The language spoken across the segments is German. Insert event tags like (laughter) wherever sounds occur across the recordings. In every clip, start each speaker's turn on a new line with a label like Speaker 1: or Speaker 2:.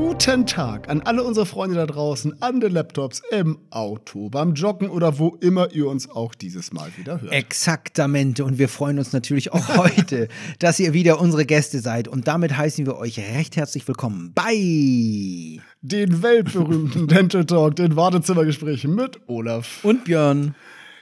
Speaker 1: Guten Tag an alle unsere Freunde da draußen, an den Laptops, im Auto, beim Joggen oder wo immer ihr uns auch dieses Mal wieder hört.
Speaker 2: Exaktamente. Und wir freuen uns natürlich auch (laughs) heute, dass ihr wieder unsere Gäste seid. Und damit heißen wir euch recht herzlich willkommen bei
Speaker 1: den weltberühmten (laughs) Dental Talk, den Wartezimmergesprächen mit Olaf
Speaker 2: und Björn.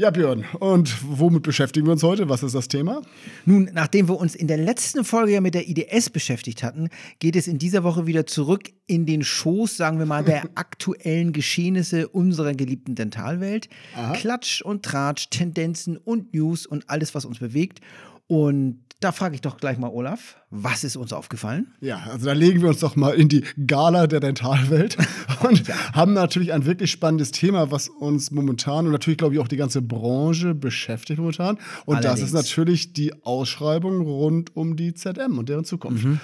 Speaker 1: Ja, Björn, und womit beschäftigen wir uns heute? Was ist das Thema?
Speaker 2: Nun, nachdem wir uns in der letzten Folge ja mit der IDS beschäftigt hatten, geht es in dieser Woche wieder zurück in den Schoß, sagen wir mal, der (laughs) aktuellen Geschehnisse unserer geliebten Dentalwelt. Aha. Klatsch und Tratsch, Tendenzen und News und alles, was uns bewegt. Und da frage ich doch gleich mal Olaf, was ist uns aufgefallen?
Speaker 1: Ja, also da legen wir uns doch mal in die Gala der Dentalwelt (laughs) und ja. haben natürlich ein wirklich spannendes Thema, was uns momentan und natürlich glaube ich auch die ganze Branche beschäftigt momentan. Und Allerdings. das ist natürlich die Ausschreibung rund um die ZM und deren Zukunft. Mhm.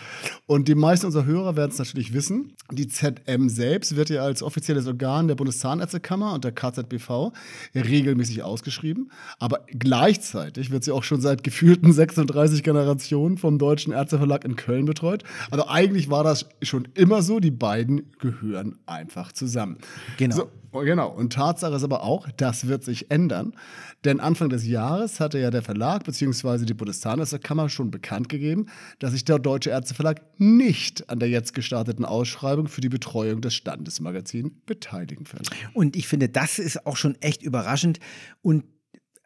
Speaker 1: Und die meisten unserer Hörer werden es natürlich wissen. Die ZM selbst wird ja als offizielles Organ der Bundeszahnärztekammer und der KZBV regelmäßig ausgeschrieben. Aber gleichzeitig wird sie auch schon seit gefühlten (laughs) 36 Generationen vom Deutschen Ärzteverlag in Köln betreut. Also eigentlich war das schon immer so, die beiden gehören einfach zusammen.
Speaker 2: Genau.
Speaker 1: So, genau. Und Tatsache ist aber auch, das wird sich ändern. Denn Anfang des Jahres hatte ja der Verlag bzw. die Bundeszahnärztekammer schon bekannt gegeben, dass sich der Deutsche Ärzteverlag nicht an der jetzt gestarteten Ausschreibung für die Betreuung des Standesmagazins beteiligen wird.
Speaker 2: Und ich finde, das ist auch schon echt überraschend und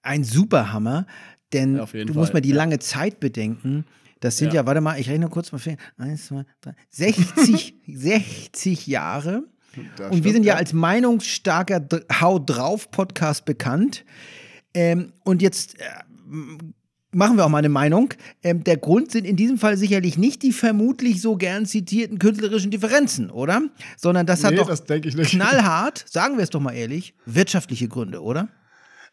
Speaker 2: ein Superhammer, denn ja, du Fall. musst mal die lange Zeit bedenken. Das sind ja, ja warte mal, ich rechne kurz mal. Eins, zwei, drei, 60, 60 (laughs) Jahre. Das und wir sind ja, ja als meinungsstarker Hau drauf Podcast bekannt. Ähm, und jetzt äh, machen wir auch mal eine Meinung. Ähm, der Grund sind in diesem Fall sicherlich nicht die vermutlich so gern zitierten künstlerischen Differenzen, oder? Sondern das hat nee, doch das knallhart, sagen wir es doch mal ehrlich, wirtschaftliche Gründe, oder?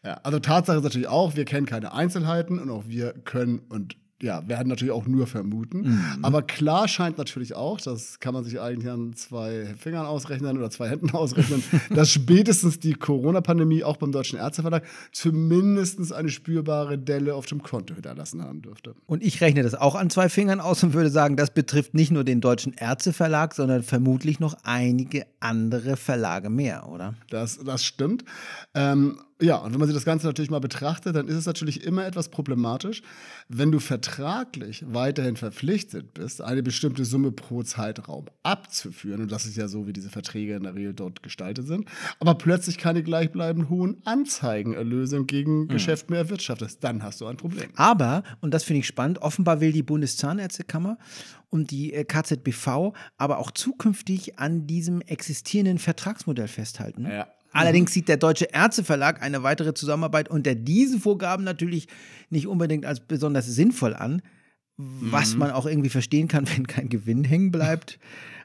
Speaker 1: Ja, also Tatsache ist natürlich auch, wir kennen keine Einzelheiten und auch wir können und ja, werden natürlich auch nur vermuten. Mhm. Aber klar scheint natürlich auch, das kann man sich eigentlich an zwei Fingern ausrechnen oder zwei Händen (laughs) ausrechnen, dass spätestens die Corona-Pandemie auch beim Deutschen Ärzteverlag zumindest eine spürbare Delle auf dem Konto hinterlassen haben dürfte.
Speaker 2: Und ich rechne das auch an zwei Fingern aus und würde sagen, das betrifft nicht nur den Deutschen Ärzteverlag, sondern vermutlich noch einige andere Verlage mehr, oder?
Speaker 1: Das, das stimmt. Ähm, ja, und wenn man sich das Ganze natürlich mal betrachtet, dann ist es natürlich immer etwas problematisch, wenn du vertraglich weiterhin verpflichtet bist, eine bestimmte Summe pro Zeitraum abzuführen. Und das ist ja so, wie diese Verträge in der Regel dort gestaltet sind. Aber plötzlich keine gleichbleibend hohen Anzeigenerlöse gegen mhm. Geschäft mehr erwirtschaftest. Dann hast du ein Problem.
Speaker 2: Aber, und das finde ich spannend, offenbar will die Bundeszahnärztekammer und die äh, KZBV aber auch zukünftig an diesem existierenden Vertragsmodell festhalten. Ja. Allerdings sieht der Deutsche Ärzteverlag eine weitere Zusammenarbeit unter diesen Vorgaben natürlich nicht unbedingt als besonders sinnvoll an, was mhm. man auch irgendwie verstehen kann, wenn kein Gewinn hängen bleibt.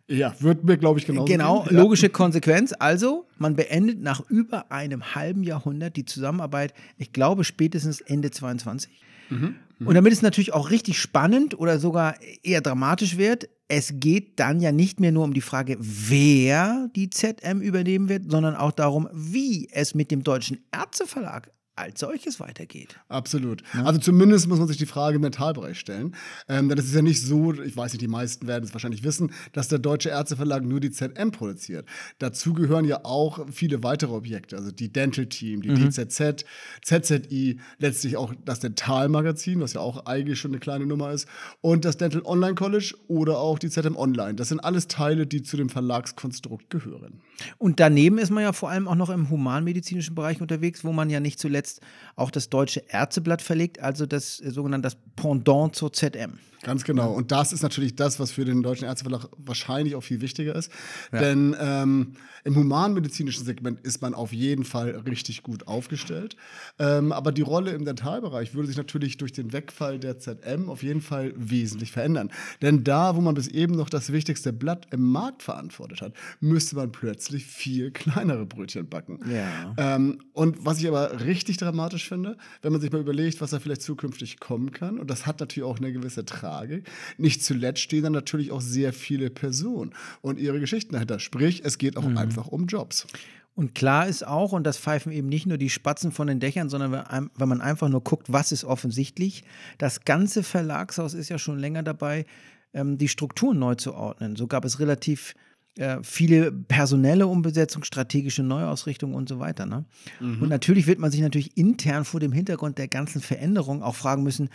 Speaker 1: Ja, wird mir, glaube ich,
Speaker 2: genauso. Genau, sehen. logische Konsequenz. Also, man beendet nach über einem halben Jahrhundert die Zusammenarbeit, ich glaube, spätestens Ende 22. Mhm. Mhm. Und damit es natürlich auch richtig spannend oder sogar eher dramatisch wird, es geht dann ja nicht mehr nur um die Frage, wer die ZM übernehmen wird, sondern auch darum, wie es mit dem Deutschen Ärzteverlag als solches weitergeht.
Speaker 1: Absolut. Ja. Also zumindest muss man sich die Frage im Mentalbereich stellen. Ähm, denn es ist ja nicht so, ich weiß nicht, die meisten werden es wahrscheinlich wissen, dass der Deutsche Ärzteverlag nur die ZM produziert. Dazu gehören ja auch viele weitere Objekte, also die Dental Team, die mhm. DZZ, ZZI, letztlich auch das Dentalmagazin, was ja auch eigentlich schon eine kleine Nummer ist, und das Dental Online College oder auch die ZM Online. Das sind alles Teile, die zu dem Verlagskonstrukt gehören.
Speaker 2: Und daneben ist man ja vor allem auch noch im humanmedizinischen Bereich unterwegs, wo man ja nicht zuletzt zuletzt auch das Deutsche Ärzteblatt verlegt, also das äh, sogenannte das Pendant zur ZM.
Speaker 1: Ganz genau. Und das ist natürlich das, was für den Deutschen Ärzteverlag wahrscheinlich auch viel wichtiger ist. Ja. Denn ähm, im humanmedizinischen Segment ist man auf jeden Fall richtig gut aufgestellt. Ähm, aber die Rolle im Dentalbereich würde sich natürlich durch den Wegfall der ZM auf jeden Fall wesentlich verändern. Denn da, wo man bis eben noch das wichtigste Blatt im Markt verantwortet hat, müsste man plötzlich viel (laughs) kleinere Brötchen backen. Ja. Ähm, und was ich aber richtig dramatisch finde, wenn man sich mal überlegt, was da vielleicht zukünftig kommen kann, und das hat natürlich auch eine gewisse Tragik. Nicht zuletzt stehen dann natürlich auch sehr viele Personen und ihre Geschichten dahinter. Sprich, es geht auch mhm. einfach um Jobs.
Speaker 2: Und klar ist auch, und das pfeifen eben nicht nur die Spatzen von den Dächern, sondern wenn man einfach nur guckt, was ist offensichtlich, das ganze Verlagshaus ist ja schon länger dabei, ähm, die Strukturen neu zu ordnen. So gab es relativ äh, viele personelle Umbesetzung, strategische Neuausrichtung und so weiter. Ne? Mhm. Und natürlich wird man sich natürlich intern vor dem Hintergrund der ganzen Veränderung auch fragen müssen,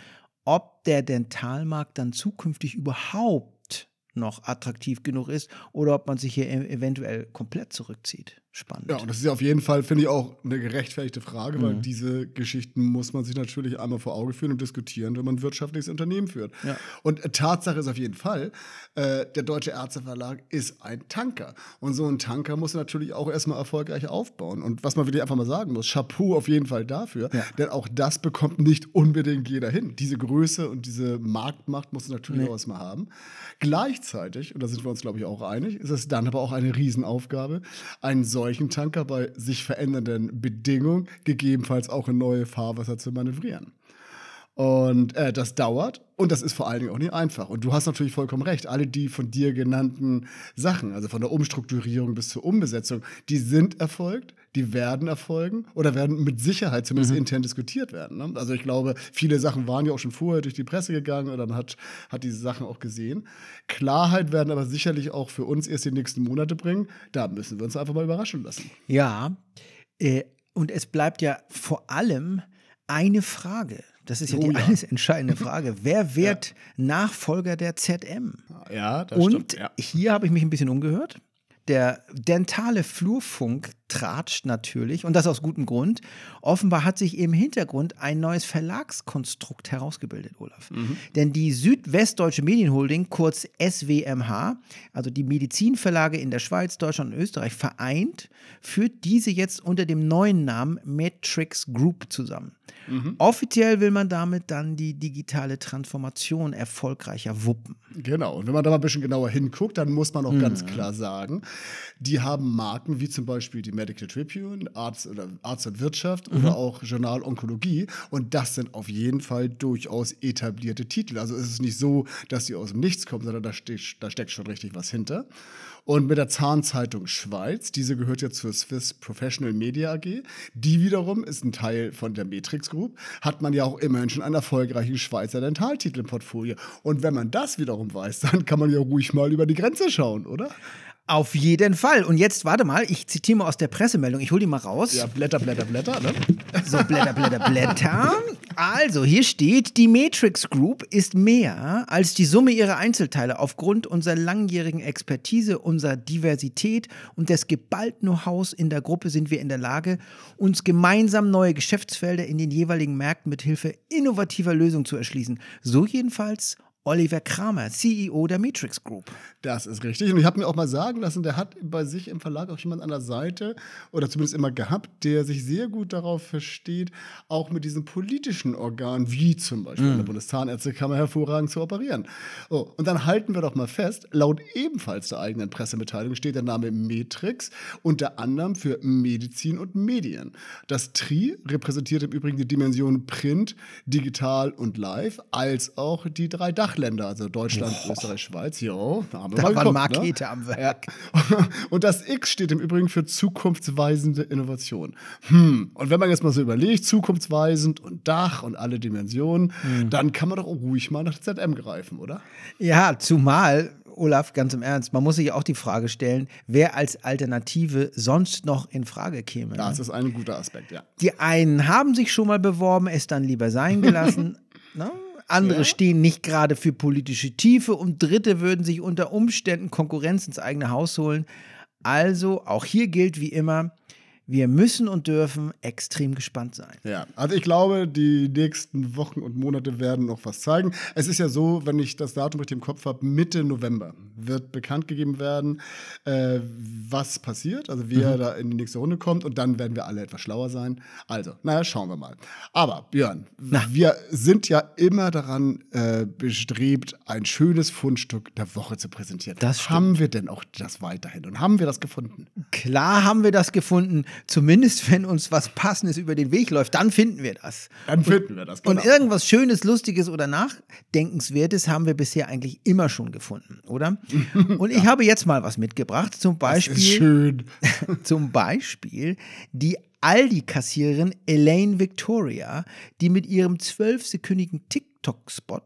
Speaker 2: ob der Dentalmarkt dann zukünftig überhaupt noch attraktiv genug ist oder ob man sich hier e-, eventuell komplett zurückzieht. Spannend.
Speaker 1: Ja, und das ist ja auf jeden Fall, finde ich, auch eine gerechtfertigte Frage, mhm. weil diese Geschichten muss man sich natürlich einmal vor Auge führen und diskutieren, wenn man ein wirtschaftliches Unternehmen führt. Ja. Und äh, Tatsache ist auf jeden Fall, äh, der Deutsche Ärzteverlag ist ein Tanker. Und so ein Tanker muss natürlich auch erstmal erfolgreich aufbauen. Und was man wirklich einfach mal sagen muss, Chapeau auf jeden Fall dafür, ja. denn auch das bekommt nicht unbedingt jeder hin. Diese Größe und diese Marktmacht muss natürlich nee. auch erstmal haben. Gleichzeitig, und da sind wir uns, glaube ich, auch einig, ist es dann aber auch eine Riesenaufgabe, einen solchen Tanker bei sich verändernden Bedingungen gegebenenfalls auch in neue Fahrwasser zu manövrieren. Und äh, das dauert und das ist vor allen Dingen auch nicht einfach. Und du hast natürlich vollkommen recht. Alle die von dir genannten Sachen, also von der Umstrukturierung bis zur Umbesetzung, die sind erfolgt, die werden erfolgen oder werden mit Sicherheit zumindest mhm. intern diskutiert werden. Ne? Also ich glaube, viele Sachen waren ja auch schon vorher durch die Presse gegangen oder man hat, hat diese Sachen auch gesehen. Klarheit werden aber sicherlich auch für uns erst die nächsten Monate bringen. Da müssen wir uns einfach mal überraschen lassen.
Speaker 2: Ja, äh, und es bleibt ja vor allem eine Frage. Das ist ja oh, die ja. alles entscheidende (laughs) Frage. Wer wird ja. Nachfolger der ZM?
Speaker 1: Ja, das
Speaker 2: Und
Speaker 1: stimmt.
Speaker 2: Ja. hier habe ich mich ein bisschen umgehört. Der dentale Flurfunk tratscht natürlich und das aus gutem Grund. Offenbar hat sich im Hintergrund ein neues Verlagskonstrukt herausgebildet, Olaf. Mhm. Denn die Südwestdeutsche Medienholding, kurz SWMH, also die Medizinverlage in der Schweiz, Deutschland und Österreich vereint, führt diese jetzt unter dem neuen Namen Matrix Group zusammen. Mhm. Offiziell will man damit dann die digitale Transformation erfolgreicher wuppen.
Speaker 1: Genau. Und wenn man da mal ein bisschen genauer hinguckt, dann muss man auch mhm. ganz klar sagen, die haben Marken wie zum Beispiel die Medical Tribune, Arzt, oder Arzt und Wirtschaft mhm. oder auch Journal Onkologie. Und das sind auf jeden Fall durchaus etablierte Titel. Also ist es nicht so, dass sie aus dem Nichts kommen, sondern da, ste da steckt schon richtig was hinter. Und mit der Zahnzeitung Schweiz, diese gehört ja zur Swiss Professional Media AG, die wiederum ist ein Teil von der Matrix Group, hat man ja auch immerhin schon einen erfolgreichen Schweizer Dentaltitel im Portfolio. Und wenn man das wiederum weiß, dann kann man ja ruhig mal über die Grenze schauen, oder?
Speaker 2: Auf jeden Fall. Und jetzt, warte mal, ich zitiere mal aus der Pressemeldung. Ich hole die mal raus.
Speaker 1: Ja, Blätter, Blätter, Blätter, ne?
Speaker 2: So, Blätter, Blätter, Blätter. Also, hier steht, die Matrix Group ist mehr als die Summe ihrer Einzelteile aufgrund unserer langjährigen Expertise, unserer Diversität und des geballten Know-hows in der Gruppe sind wir in der Lage, uns gemeinsam neue Geschäftsfelder in den jeweiligen Märkten mit Hilfe innovativer Lösungen zu erschließen. So jedenfalls Oliver Kramer, CEO der Matrix Group.
Speaker 1: Das ist richtig. Und ich habe mir auch mal sagen lassen, der hat bei sich im Verlag auch jemand an der Seite oder zumindest immer gehabt, der sich sehr gut darauf versteht, auch mit diesen politischen Organen, wie zum Beispiel mm. der Bundeszahnärztekammer, hervorragend zu operieren. Oh, und dann halten wir doch mal fest, laut ebenfalls der eigenen Pressemitteilung steht der Name Matrix unter anderem für Medizin und Medien. Das Tri repräsentiert im Übrigen die Dimension Print, Digital und Live, als auch die drei Dach Dachländer, also Deutschland, Boah. Österreich, Schweiz. Jo,
Speaker 2: da haben wir da mal geguckt, waren Markete ne? am Werk.
Speaker 1: Ja. (laughs) Und das X steht im Übrigen für zukunftsweisende Innovation. Hm. Und wenn man jetzt mal so überlegt, zukunftsweisend und Dach und alle Dimensionen, hm. dann kann man doch ruhig mal nach ZM greifen, oder?
Speaker 2: Ja, zumal Olaf, ganz im Ernst, man muss sich auch die Frage stellen, wer als Alternative sonst noch in Frage käme.
Speaker 1: Das ne? ist ein guter Aspekt, ja.
Speaker 2: Die einen haben sich schon mal beworben, es dann lieber sein gelassen. (laughs) ne? Andere ja. stehen nicht gerade für politische Tiefe und Dritte würden sich unter Umständen Konkurrenz ins eigene Haus holen. Also auch hier gilt wie immer, wir müssen und dürfen extrem gespannt sein.
Speaker 1: Ja, also ich glaube, die nächsten Wochen und Monate werden noch was zeigen. Es ist ja so, wenn ich das Datum richtig im Kopf habe, Mitte November wird bekannt gegeben werden, äh, was passiert, also wer mhm. da in die nächste Runde kommt und dann werden wir alle etwas schlauer sein. Also, naja, schauen wir mal. Aber Björn, Na. wir sind ja immer daran äh, bestrebt, ein schönes Fundstück der Woche zu präsentieren.
Speaker 2: Das
Speaker 1: haben wir denn auch das weiterhin und haben wir das gefunden?
Speaker 2: Klar haben wir das gefunden zumindest wenn uns was Passendes über den Weg läuft, dann finden wir das.
Speaker 1: Dann finden wir das.
Speaker 2: Genau. Und irgendwas Schönes, Lustiges oder Nachdenkenswertes haben wir bisher eigentlich immer schon gefunden, oder? (laughs) Und ich ja. habe jetzt mal was mitgebracht, zum Beispiel. (laughs) Zum Beispiel die Aldi-Kassiererin Elaine Victoria, die mit ihrem zwölfsekündigen TikTok-Spot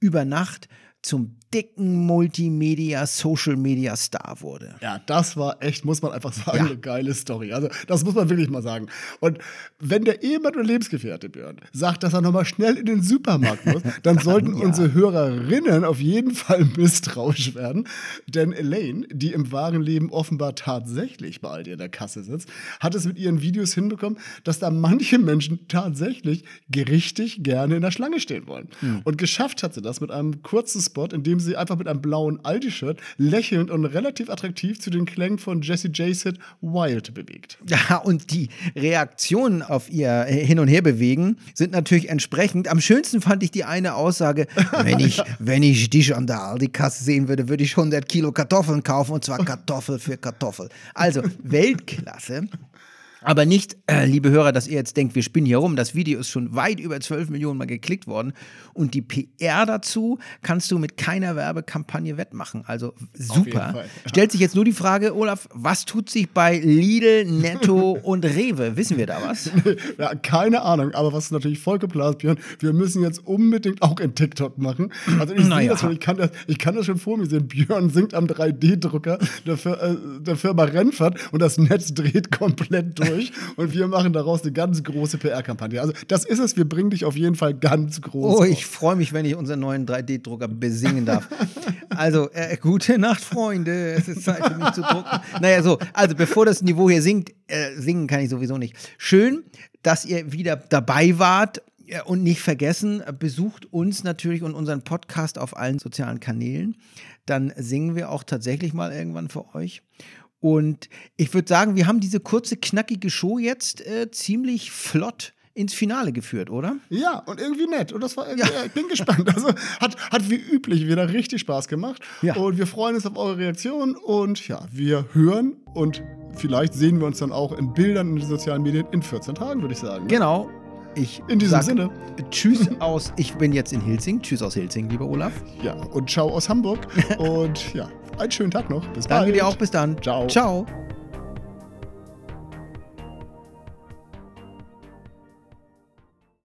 Speaker 2: über Nacht zum dicken Multimedia-Social-Media-Star wurde.
Speaker 1: Ja, das war echt, muss man einfach sagen, ja. eine geile Story. Also, das muss man wirklich mal sagen. Und wenn der Ehemann oder Lebensgefährte, Björn, sagt, dass er nochmal schnell in den Supermarkt muss, (laughs) dann sollten ja. unsere Hörerinnen auf jeden Fall misstrauisch werden. Denn Elaine, die im wahren Leben offenbar tatsächlich bei Aldi in der Kasse sitzt, hat es mit ihren Videos hinbekommen, dass da manche Menschen tatsächlich richtig gerne in der Schlange stehen wollen. Mhm. Und geschafft hat sie das mit einem kurzen Spot, in dem sie einfach mit einem blauen Aldi-Shirt lächelnd und relativ attraktiv zu den Klängen von Jesse Hit Wild bewegt.
Speaker 2: Ja, und die Reaktionen auf ihr Hin- und Herbewegen sind natürlich entsprechend. Am schönsten fand ich die eine Aussage, (laughs) wenn ich, wenn ich dich an der Aldi-Kasse sehen würde, würde ich 100 Kilo Kartoffeln kaufen und zwar (laughs) Kartoffel für Kartoffel. Also Weltklasse. Aber nicht, äh, liebe Hörer, dass ihr jetzt denkt, wir spinnen hier rum. Das Video ist schon weit über 12 Millionen Mal geklickt worden. Und die PR dazu kannst du mit keiner Werbekampagne wettmachen. Also super. Fall, ja. Stellt sich jetzt nur die Frage, Olaf, was tut sich bei Lidl, Netto (laughs) und Rewe? Wissen wir da was? (laughs)
Speaker 1: ja, keine Ahnung. Aber was ist natürlich voll geplant, Björn, wir müssen jetzt unbedingt auch in TikTok machen. Also ich naja. das schon, ich kann das, ich kann das schon vor mir sehen. Björn singt am 3D-Drucker der, äh, der Firma Rennfahrt und das Netz dreht komplett durch durch und wir machen daraus eine ganz große PR-Kampagne. Also das ist es, wir bringen dich auf jeden Fall ganz groß.
Speaker 2: Oh, ich freue mich, wenn ich unseren neuen 3D-Drucker besingen darf. also, äh, gute Nacht, Freunde. Es ist Zeit für mich zu drucken. Naja, so, also bevor das Niveau hier sinkt, äh, singen kann ich sowieso nicht. Schön, dass ihr wieder dabei wart. Und nicht vergessen, besucht uns natürlich und unseren Podcast auf allen sozialen Kanälen. Dann singen wir auch tatsächlich mal irgendwann für euch. Und ich würde sagen, wir haben diese kurze, knackige Show jetzt äh, ziemlich flott ins Finale geführt, oder?
Speaker 1: Ja, und irgendwie nett. Und das war, ja. ich bin gespannt. Also hat, hat wie üblich wieder richtig Spaß gemacht. Ja. Und wir freuen uns auf eure Reaktion. Und ja, wir hören und vielleicht sehen wir uns dann auch in Bildern in den sozialen Medien in 14 Tagen, würde ich sagen.
Speaker 2: Genau. Ich
Speaker 1: in diesem Sinne.
Speaker 2: Tschüss (laughs) aus, ich bin jetzt in Hilsing. Tschüss aus Hilsing, lieber Olaf.
Speaker 1: Ja, und ciao aus Hamburg. (laughs) und ja, einen schönen Tag noch.
Speaker 2: Bis Danke bald. Danke dir auch. Bis dann. Ciao. Ciao.